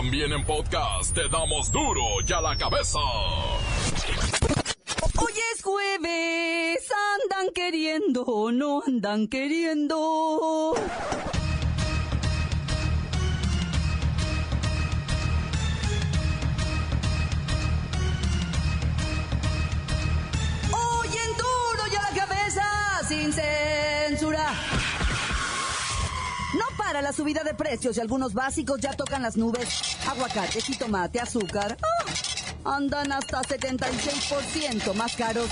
También en podcast te damos duro y a la cabeza. Hoy es jueves, andan queriendo, no andan queriendo. No para la subida de precios y algunos básicos ya tocan las nubes. Aguacate, jitomate, azúcar. ¡ah! Andan hasta 76% más caros.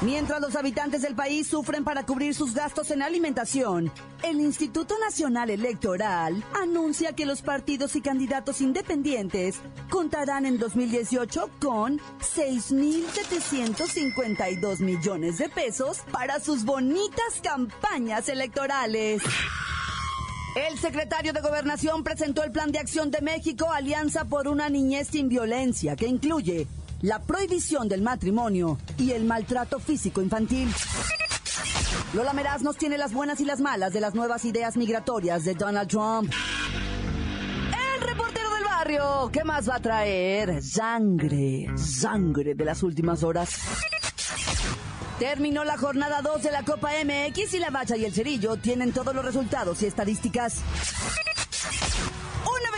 Mientras los habitantes del país sufren para cubrir sus gastos en alimentación, el Instituto Nacional Electoral anuncia que los partidos y candidatos independientes contarán en 2018 con 6.752 millones de pesos para sus bonitas campañas electorales. El secretario de Gobernación presentó el Plan de Acción de México Alianza por una Niñez sin Violencia, que incluye la prohibición del matrimonio y el maltrato físico infantil. Lola Meraz nos tiene las buenas y las malas de las nuevas ideas migratorias de Donald Trump. El reportero del barrio, ¿qué más va a traer? Sangre, sangre de las últimas horas. Terminó la jornada 2 de la Copa MX y la Bacha y el Cerillo tienen todos los resultados y estadísticas.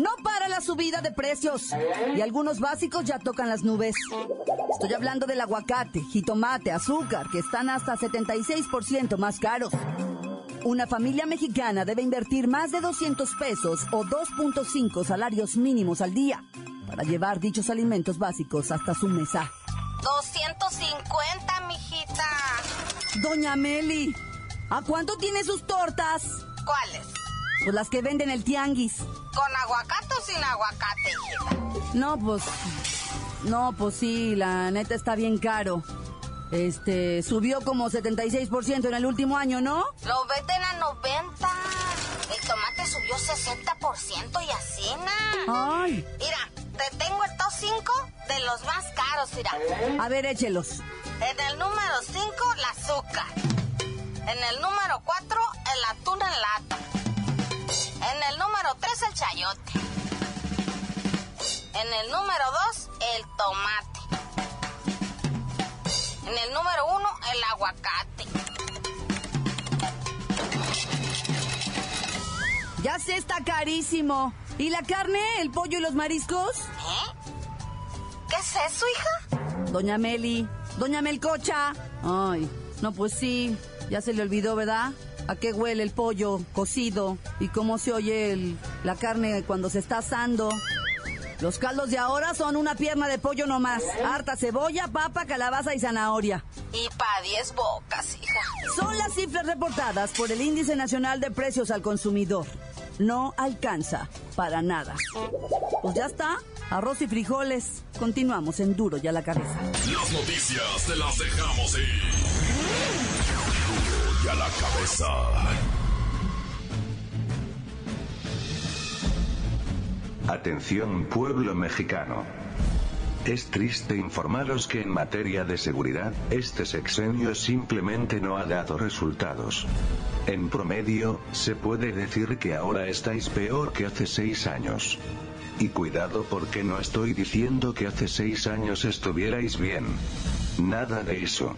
No para la subida de precios y algunos básicos ya tocan las nubes. Estoy hablando del aguacate, jitomate, azúcar, que están hasta 76% más caros. Una familia mexicana debe invertir más de 200 pesos o 2.5 salarios mínimos al día para llevar dichos alimentos básicos hasta su mesa. 250, mijita. Doña Meli, ¿a cuánto tiene sus tortas? ¿Cuáles? Pues las que venden el tianguis. ¿Con aguacate o sin aguacate? No, pues. No, pues sí, la neta está bien caro. Este, subió como 76% en el último año, ¿no? Lo venden a 90. El tomate subió 60% y así, na. Ay, Mira, te tengo estos cinco de los más caros, mira. a ver, échelos. En el número 5, el azúcar. En el número 4, el atún en lata. En el número 3, el chayote. En el número 2, el tomate. En el número 1, el aguacate. Ya sé, está carísimo. ¿Y la carne, el pollo y los mariscos? ¿Eh? ¿Qué es eso, hija? Doña Meli, Doña Melcocha. Ay, no, pues sí, ya se le olvidó, ¿verdad? ¿A qué huele el pollo cocido? ¿Y cómo se oye el- la carne cuando se está asando? Los caldos de ahora son una pierna de pollo nomás. Harta cebolla, papa, calabaza y zanahoria. Y pa' 10 bocas, hija. Son las cifras reportadas por el Índice Nacional de Precios al Consumidor. No alcanza para nada. Pues ya está. Arroz y frijoles. Continuamos en duro y a la cabeza. Las noticias te las dejamos ir. La cabeza. Atención pueblo mexicano. Es triste informaros que en materia de seguridad, este sexenio simplemente no ha dado resultados. En promedio, se puede decir que ahora estáis peor que hace seis años. Y cuidado porque no estoy diciendo que hace seis años estuvierais bien. Nada de eso.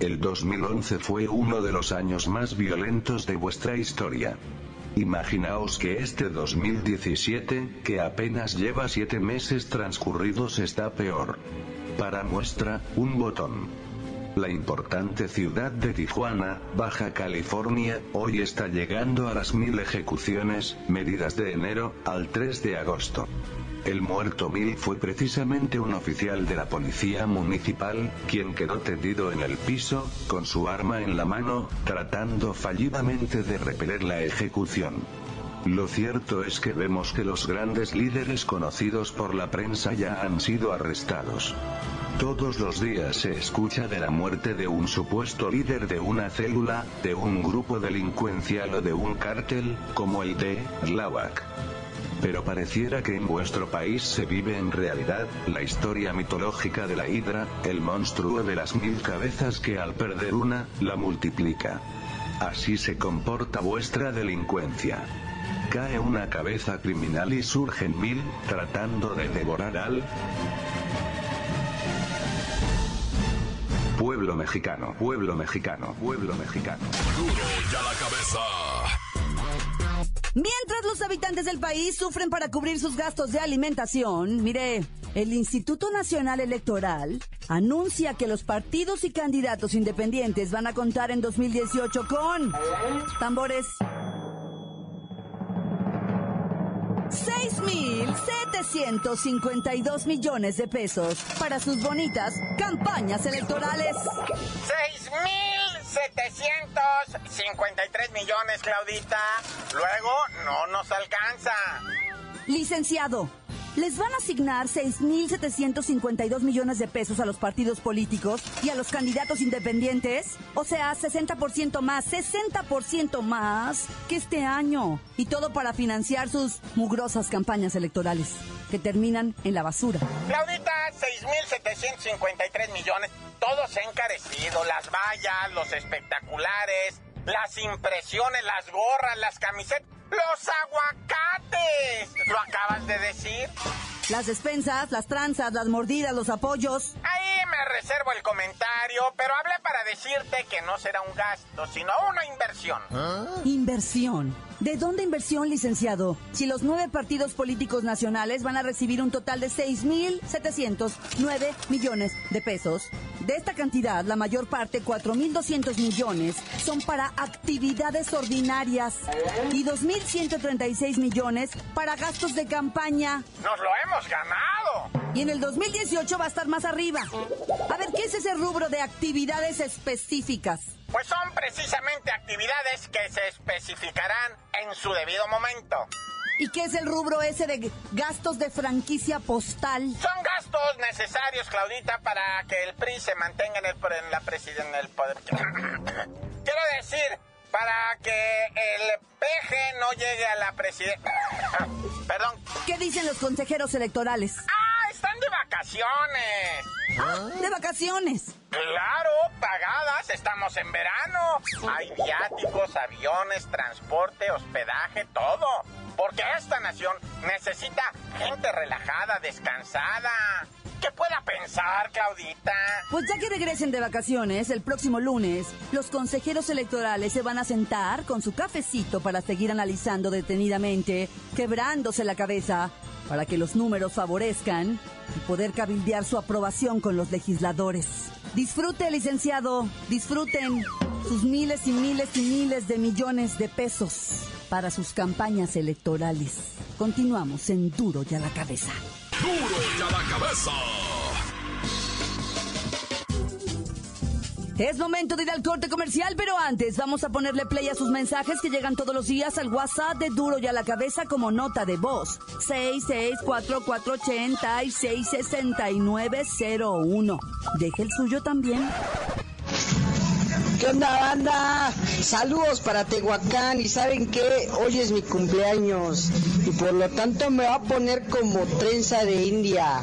El 2011 fue uno de los años más violentos de vuestra historia. Imaginaos que este 2017, que apenas lleva siete meses transcurridos, está peor. Para muestra, un botón. La importante ciudad de Tijuana, Baja California, hoy está llegando a las mil ejecuciones, medidas de enero, al 3 de agosto. El muerto mil fue precisamente un oficial de la policía municipal, quien quedó tendido en el piso, con su arma en la mano, tratando fallidamente de repeler la ejecución. Lo cierto es que vemos que los grandes líderes conocidos por la prensa ya han sido arrestados. Todos los días se escucha de la muerte de un supuesto líder de una célula, de un grupo delincuencial o de un cártel, como el de Tláhuac. Pero pareciera que en vuestro país se vive en realidad, la historia mitológica de la hidra, el monstruo de las mil cabezas que al perder una, la multiplica. Así se comporta vuestra delincuencia. Cae una cabeza criminal y surgen mil, tratando de devorar al pueblo mexicano, pueblo mexicano, pueblo mexicano. Duro ya la cabeza. Mientras los habitantes del país sufren para cubrir sus gastos de alimentación, mire, el Instituto Nacional Electoral anuncia que los partidos y candidatos independientes van a contar en 2018 con tambores 6.752 millones de pesos para sus bonitas campañas electorales. 6.753 millones, Claudita. Luego no nos alcanza. Licenciado, les van a asignar 6.752 millones de pesos a los partidos políticos y a los candidatos independientes. O sea, 60% más, 60% más que este año. Y todo para financiar sus mugrosas campañas electorales, que terminan en la basura. Claudita, 6.753 millones. Todo se ha encarecido. Las vallas, los espectaculares, las impresiones, las gorras, las camisetas. ¡Los aguacates! ¿Lo acabas de decir? Las despensas, las tranzas, las mordidas, los apoyos. Ahí me reservo el comentario, pero hablé para decirte que no será un gasto, sino una inversión. Inversión. ¿De dónde inversión, licenciado? Si los nueve partidos políticos nacionales van a recibir un total de 6.709 millones de pesos. De esta cantidad, la mayor parte, 4.200 millones, son para actividades ordinarias y 2.136 millones para gastos de campaña. ¡Nos lo hemos ganado! Y en el 2018 va a estar más arriba. A ver, ¿qué es ese rubro de actividades específicas? Pues son precisamente actividades que se especificarán en su debido momento. ¿Y qué es el rubro ese de gastos de franquicia postal? Son gastos necesarios, Claudita, para que el PRI se mantenga en el, en la presidencia, en el poder. Quiero decir, para que el PG no llegue a la presidencia. Perdón. ¿Qué dicen los consejeros electorales? ¡Ah! Están de vacaciones. De vacaciones. Claro, pagadas, estamos en verano. Hay viáticos, aviones, transporte, hospedaje, todo. Porque esta nación necesita gente relajada, descansada. ¿Qué pueda pensar, Claudita? Pues ya que regresen de vacaciones, el próximo lunes, los consejeros electorales se van a sentar con su cafecito para seguir analizando detenidamente, quebrándose la cabeza, para que los números favorezcan y poder cabildear su aprobación con los legisladores. Disfrute, licenciado, disfruten sus miles y miles y miles de millones de pesos para sus campañas electorales. Continuamos en Duro y a la cabeza. Duro ya la cabeza. Es momento de ir al corte comercial, pero antes vamos a ponerle play a sus mensajes que llegan todos los días al WhatsApp de Duro y a la cabeza como nota de voz. 664-486-6901. Deje el suyo también. ¿Qué onda, banda? Saludos para Tehuacán y ¿saben qué? Hoy es mi cumpleaños y por lo tanto me va a poner como trenza de India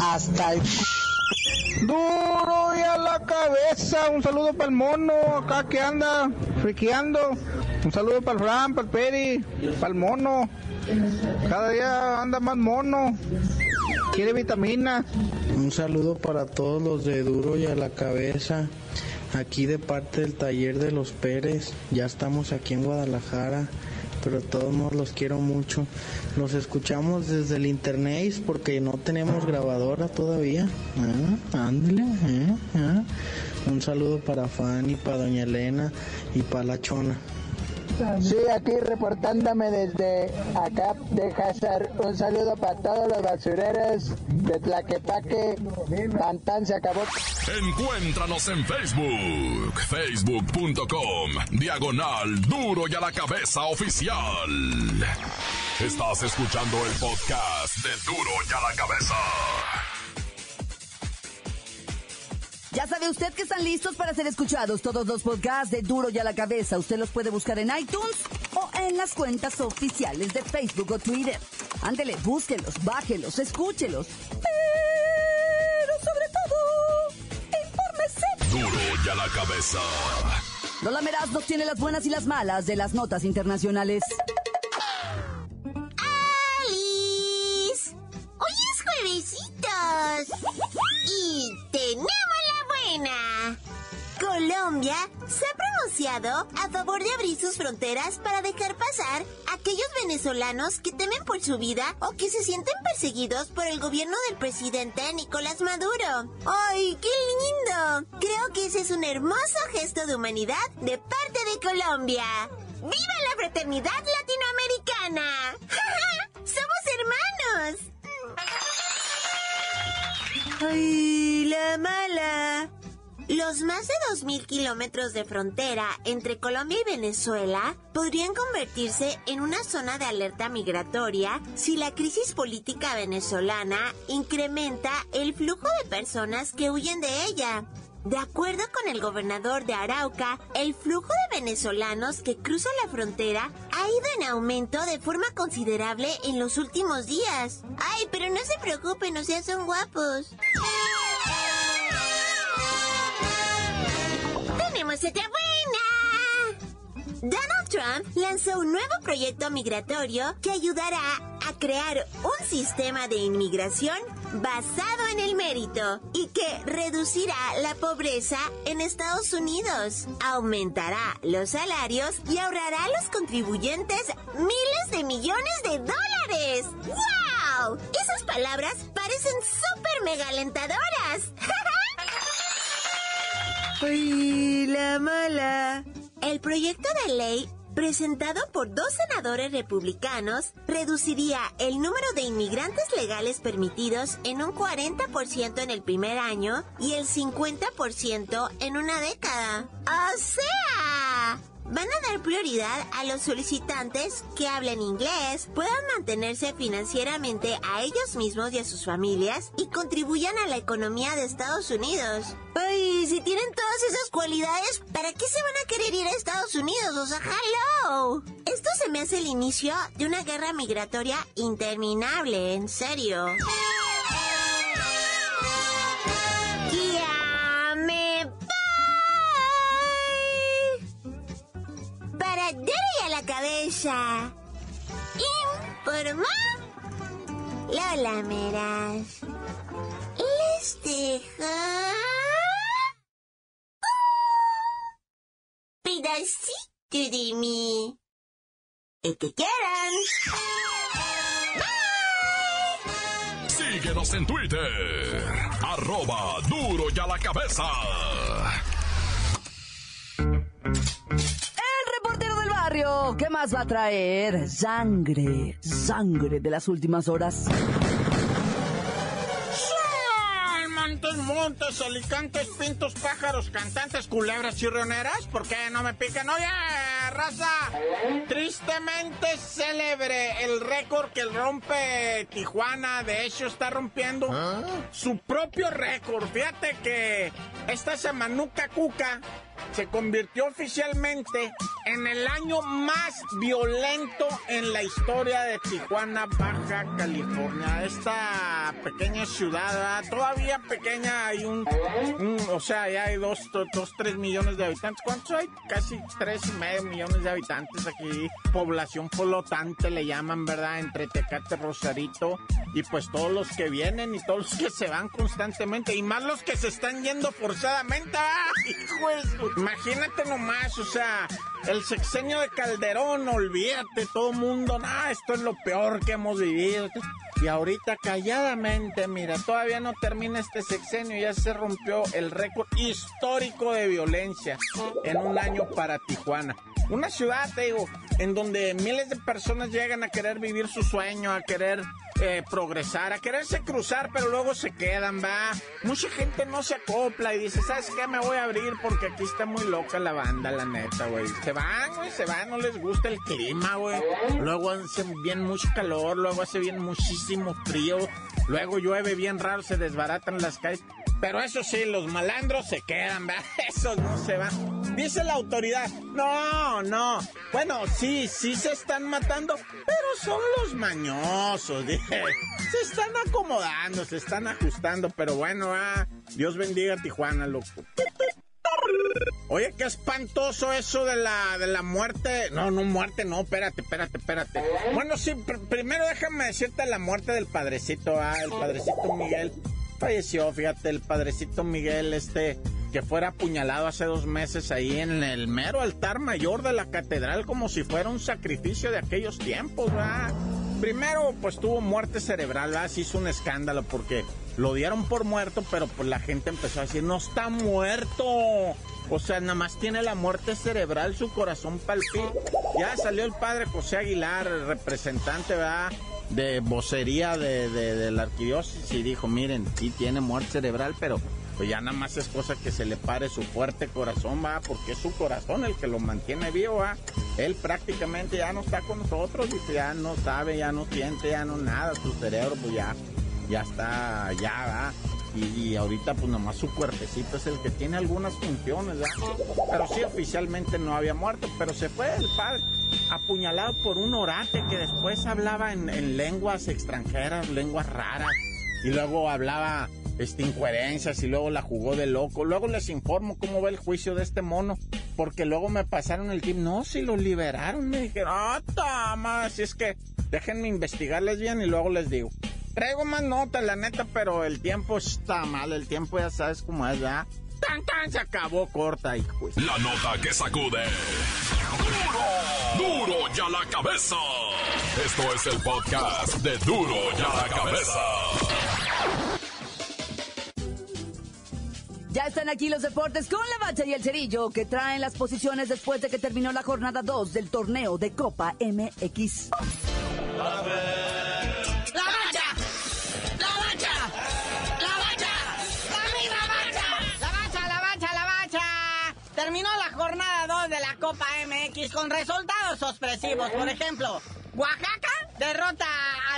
hasta el... Duro y a la cabeza. Un saludo para el mono acá que anda friqueando. Un saludo para el Fran, para el Peri, para el mono. Cada día anda más mono. Quiere vitamina. Un saludo para todos los de Duro y a la cabeza. Aquí de parte del taller de los Pérez. Ya estamos aquí en Guadalajara. Pero todos modos los quiero mucho. Los escuchamos desde el internet porque no tenemos grabadora todavía. Ah, ándale, eh, ah. Un saludo para Fanny, para Doña Elena y para la Chona. Sí, aquí reportándome desde acá de Hazard. Un saludo para todos los basureros de Tlaquepaque. Pantán se acabó. Encuéntranos en Facebook, facebook.com, diagonal duro y a la cabeza oficial. Estás escuchando el podcast de duro y a la cabeza. Ya sabe usted que están listos para ser escuchados todos los podcasts de Duro y a la Cabeza. Usted los puede buscar en iTunes o en las cuentas oficiales de Facebook o Twitter. Ándele, búsquelos, bájelos, escúchelos. Pero sobre todo, infórmese. Duro y a la cabeza. Lola Meraz nos tiene las buenas y las malas de las notas internacionales. A favor de abrir sus fronteras para dejar pasar a aquellos venezolanos que temen por su vida o que se sienten perseguidos por el gobierno del presidente Nicolás Maduro. ¡Ay, qué lindo! Creo que ese es un hermoso gesto de humanidad de parte de Colombia. ¡Viva la fraternidad latinoamericana! ¡Somos hermanos! ¡Ay, la mala! Los más de 2.000 kilómetros de frontera entre Colombia y Venezuela podrían convertirse en una zona de alerta migratoria si la crisis política venezolana incrementa el flujo de personas que huyen de ella. De acuerdo con el gobernador de Arauca, el flujo de venezolanos que cruzan la frontera ha ido en aumento de forma considerable en los últimos días. Ay, pero no se preocupen, o sea, son guapos. ¡Tenemos otra buena! Donald Trump lanzó un nuevo proyecto migratorio que ayudará a crear un sistema de inmigración basado en el mérito y que reducirá la pobreza en Estados Unidos, aumentará los salarios y ahorrará a los contribuyentes miles de millones de dólares. ¡Wow! Esas palabras parecen súper mega alentadoras. ¡Ay, la mala! El proyecto de ley presentado por dos senadores republicanos reduciría el número de inmigrantes legales permitidos en un 40% en el primer año y el 50% en una década. ¡O sea! Van a dar prioridad a los solicitantes que hablen inglés, puedan mantenerse financieramente a ellos mismos y a sus familias y contribuyan a la economía de Estados Unidos. Ay, si tienen todas esas cualidades, ¿para qué se van a querer ir a Estados Unidos? O sea, hello. Esto se me hace el inicio de una guerra migratoria interminable, en serio. La cabeza. Informó Lola Meras. Les dejo pedacito de mí. El que quieran. Síguenos en Twitter, arroba duro y a la cabeza. Barrio, ¿qué más va a traer? Sangre, sangre de las últimas horas. Montes, montes, alicantes, pintos, pájaros, cantantes, culebras, chirrioneras. ¿Por qué no me pican? Oye, raza, tristemente célebre el récord que rompe Tijuana. De hecho, está rompiendo su propio récord. Fíjate que esta semanuca cuca se convirtió oficialmente en el año más violento en la historia de Tijuana, Baja California. Esta pequeña ciudad, todavía pequeña, hay un, o sea, ya hay dos, do- dos, tres millones de habitantes. ¿Cuántos hay? Casi tres y medio millones de habitantes aquí. Población flotante le llaman, ¿verdad? Entre Tecate, Rosarito y pues todos los que vienen y todos los que se van constantemente y más los que se están yendo forzadamente. ¡Ah, hijo de su- Imagínate nomás, o sea, el sexenio de Calderón, olvídate, todo mundo, nah, esto es lo peor que hemos vivido. Y ahorita calladamente, mira, todavía no termina este sexenio, ya se rompió el récord histórico de violencia en un año para Tijuana. Una ciudad, te digo, en donde miles de personas llegan a querer vivir su sueño, a querer eh, progresar, a quererse cruzar, pero luego se quedan, va. Mucha gente no se acopla y dice, ¿sabes qué? Me voy a abrir porque aquí está muy loca la banda, la neta, güey. Se van, güey, se van, no les gusta el clima, güey. Luego hace bien mucho calor, luego hace bien muchísimo frío, luego llueve bien raro, se desbaratan las calles. Pero eso sí, los malandros se quedan, ¿verdad? Esos no se van. Dice la autoridad, no, no. Bueno, sí, sí se están matando, pero son los mañosos, dije. Se están acomodando, se están ajustando, pero bueno, ah, Dios bendiga a Tijuana, loco. Oye, qué espantoso eso de la, de la muerte. No, no, muerte, no, espérate, espérate, espérate. Bueno, sí, primero déjame decirte la muerte del padrecito, ah, el padrecito Miguel falleció, fíjate, el padrecito Miguel, este, que fuera apuñalado hace dos meses ahí en el mero altar mayor de la catedral como si fuera un sacrificio de aquellos tiempos, ¿verdad? Primero, pues tuvo muerte cerebral, ¿verdad? Se hizo un escándalo porque lo dieron por muerto, pero pues la gente empezó a decir, no está muerto. O sea, nada más tiene la muerte cerebral, su corazón palpita. Ya salió el padre José Aguilar, representante, ¿verdad? de vocería de, de, la arquidiócesis y dijo, miren, sí tiene muerte cerebral, pero pues ya nada más es cosa que se le pare su fuerte corazón, va, porque es su corazón el que lo mantiene vivo, va. Él prácticamente ya no está con nosotros, y ya no sabe, ya no siente, ya no nada, su cerebro pues ya, ya está, ya, va. Y, ahorita pues nomás su cuerpecito es el que tiene algunas funciones, ¿verdad? Pero sí oficialmente no había muerto, pero se fue el padre apuñalado por un orate que después hablaba en, lenguas extranjeras, lenguas raras, y luego hablaba este, incoherencias y luego la jugó de loco. Luego les informo cómo va el juicio de este mono, porque luego me pasaron el tip, no, si lo liberaron, me dijeron, ah, toma, si es que déjenme investigarles bien y luego les digo. Traigo más notas, la neta, pero el tiempo está mal, el tiempo ya sabes cómo es, ¿verdad? ¡Tan, tan! Se acabó corta, hijo. La nota que sacude. ¡Duro! ¡Duro ya la cabeza! Esto es el podcast de Duro ya la cabeza. Ya están aquí los deportes con la bacha y el cerillo que traen las posiciones después de que terminó la jornada 2 del torneo de Copa MX. Copa MX con resultados sorpresivos. Por ejemplo, Oaxaca derrota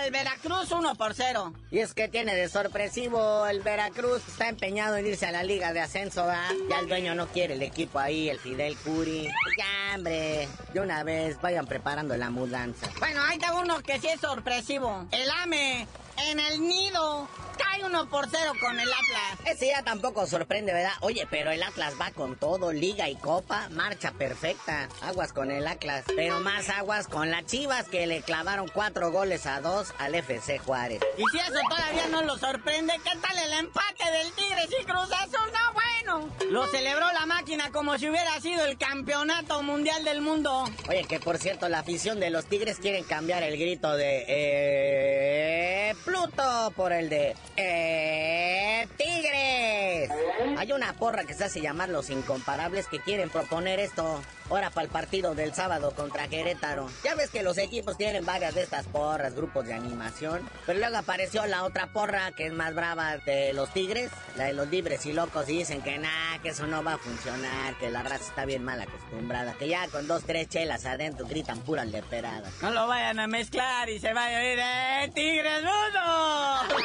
al Veracruz 1 por 0. Y es que tiene de sorpresivo el Veracruz. Está empeñado en irse a la liga de ascenso. Ya el dueño no quiere el equipo ahí, el Fidel Curi. Ya, hombre. De una vez vayan preparando la mudanza. Bueno, ahí está uno que sí es sorpresivo. El AME en el nido cae uno por cero con el Atlas. Ese ya tampoco sorprende, ¿verdad? Oye, pero el Atlas va con todo, liga y copa, marcha perfecta. Aguas con el Atlas, pero más aguas con las Chivas que le clavaron cuatro goles a dos al FC Juárez. Y si eso todavía no lo sorprende, ¿qué tal el empate del Tigres y Cruz Azul? No, bueno. Lo celebró la máquina como si hubiera sido el campeonato mundial del mundo. Oye, que por cierto, la afición de los Tigres quieren cambiar el grito de... Eh, Pluto por el de ¡Eh, Tigres! Hay una porra que se hace llamar Los Incomparables que quieren proponer esto. Ahora para el partido del sábado contra Querétaro. Ya ves que los equipos tienen varias de estas porras, grupos de animación. Pero luego apareció la otra porra que es más brava de los Tigres, la de los libres y locos. Y dicen que nada, que eso no va a funcionar, que la raza está bien mal acostumbrada. Que ya con dos, tres chelas adentro gritan puras leperadas. No lo vayan a mezclar y se vaya a oír, ¡eh, Tigres Mudo!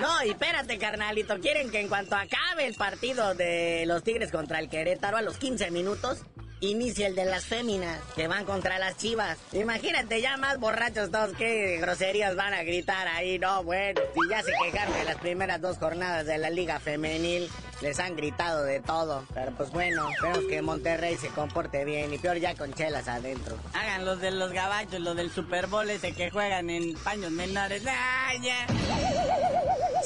No, y espérate, carnalito. Quieren que en cuanto acabe el partido de los Tigres contra el Querétaro a los 15 minutos, inicia el de las féminas que van contra las chivas. Imagínate ya más borrachos todos, qué groserías van a gritar ahí, no, bueno. Si ya se quejaron de las primeras dos jornadas de la liga femenil, les han gritado de todo. Pero pues bueno, esperemos que Monterrey se comporte bien y peor ya con chelas adentro. Hagan los de los gabachos, los del Super Bowl ese que juegan en paños menores. ¡Ah, ya!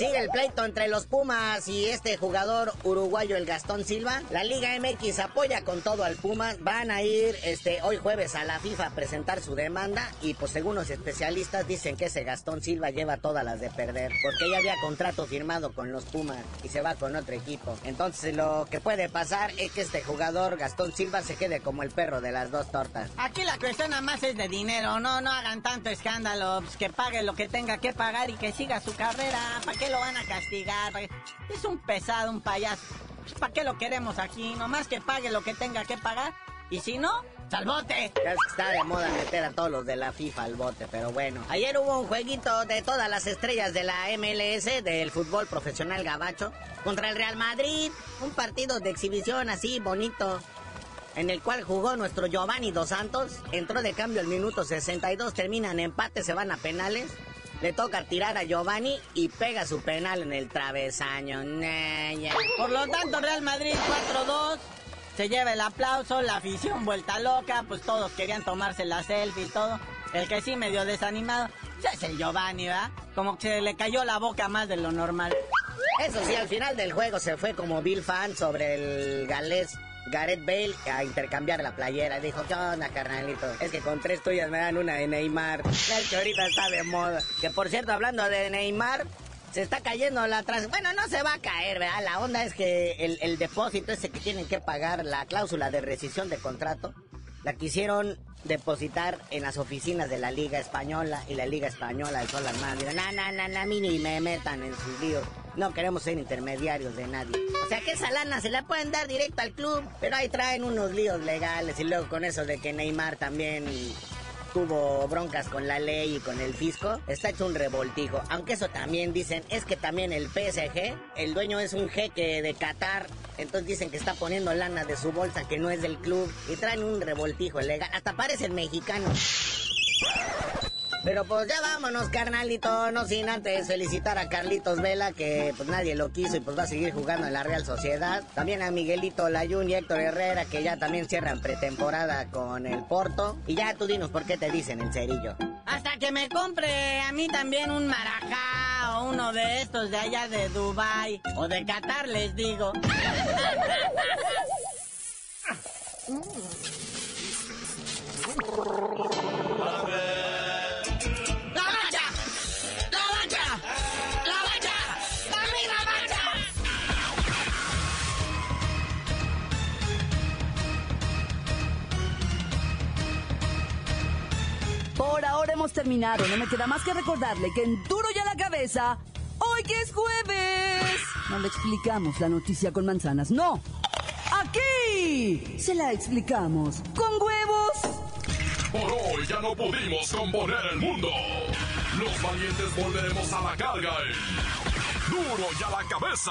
Sigue el pleito entre los Pumas y este jugador uruguayo, el Gastón Silva. La Liga MX apoya con todo al Pumas. Van a ir este hoy jueves a la FIFA a presentar su demanda y pues según los especialistas dicen que ese Gastón Silva lleva todas las de perder porque ya había contrato firmado con los Pumas y se va con otro equipo. Entonces lo que puede pasar es que este jugador Gastón Silva se quede como el perro de las dos tortas. Aquí la cuestión nada más es de dinero, no no hagan tanto escándalo, pues, que pague lo que tenga que pagar y que siga su carrera. ¿Para qué lo van a castigar? Es un pesado, un payaso. ¿Para qué lo queremos aquí? Nomás que pague lo que tenga que pagar. Y si no, ¡Salbote! Ya está de moda meter a todos los de la FIFA al bote, pero bueno. Ayer hubo un jueguito de todas las estrellas de la MLS, del fútbol profesional gabacho, contra el Real Madrid. Un partido de exhibición así bonito, en el cual jugó nuestro Giovanni Dos Santos. Entró de cambio al minuto 62, terminan empate, se van a penales. Le toca tirar a Giovanni y pega su penal en el travesaño. Por lo tanto, Real Madrid 4-2 se lleva el aplauso, la afición vuelta loca, pues todos querían tomarse la selfie y todo. El que sí medio desanimado es el Giovanni, ¿verdad? Como que se le cayó la boca más de lo normal. Eso sí, al final del juego se fue como Bill Fan sobre el galés Gareth Bale a intercambiar la playera. Dijo, ¿qué onda, carnalito? Es que con tres tuyas me dan una de Neymar. Es que ahorita está de moda. Que por cierto, hablando de Neymar, se está cayendo la trans... Bueno, no se va a caer, ¿verdad? La onda es que el, el, depósito ese que tienen que pagar, la cláusula de rescisión de contrato, la quisieron depositar en las oficinas de la Liga Española y la Liga Española son las más. Dirán, no, no, no, no, a mí ni me metan en sus líos. No queremos ser intermediarios de nadie. O sea que esa lana se la pueden dar directo al club, pero ahí traen unos líos legales y luego con eso de que Neymar también tuvo broncas con la ley y con el fisco, está hecho un revoltijo. Aunque eso también dicen, es que también el PSG, el dueño es un jeque de Qatar, entonces dicen que está poniendo lana de su bolsa que no es del club y traen un revoltijo legal. Hasta parece el mexicano. Pero pues ya vámonos, carnalito, no sin antes felicitar a Carlitos Vela, que pues nadie lo quiso y pues va a seguir jugando en la Real Sociedad. También a Miguelito Layún y Héctor Herrera, que ya también cierran pretemporada con el Porto. Y ya tú dinos por qué te dicen el cerillo. Hasta que me compre a mí también un marajá o uno de estos de allá de Dubai o de Qatar, les digo. hemos terminado. No me queda más que recordarle que en Duro ya la cabeza, hoy que es jueves, no le explicamos la noticia con manzanas. No. Aquí se la explicamos con huevos. Por hoy ya no pudimos componer el mundo. Los valientes volveremos a la carga. En Duro y a la cabeza.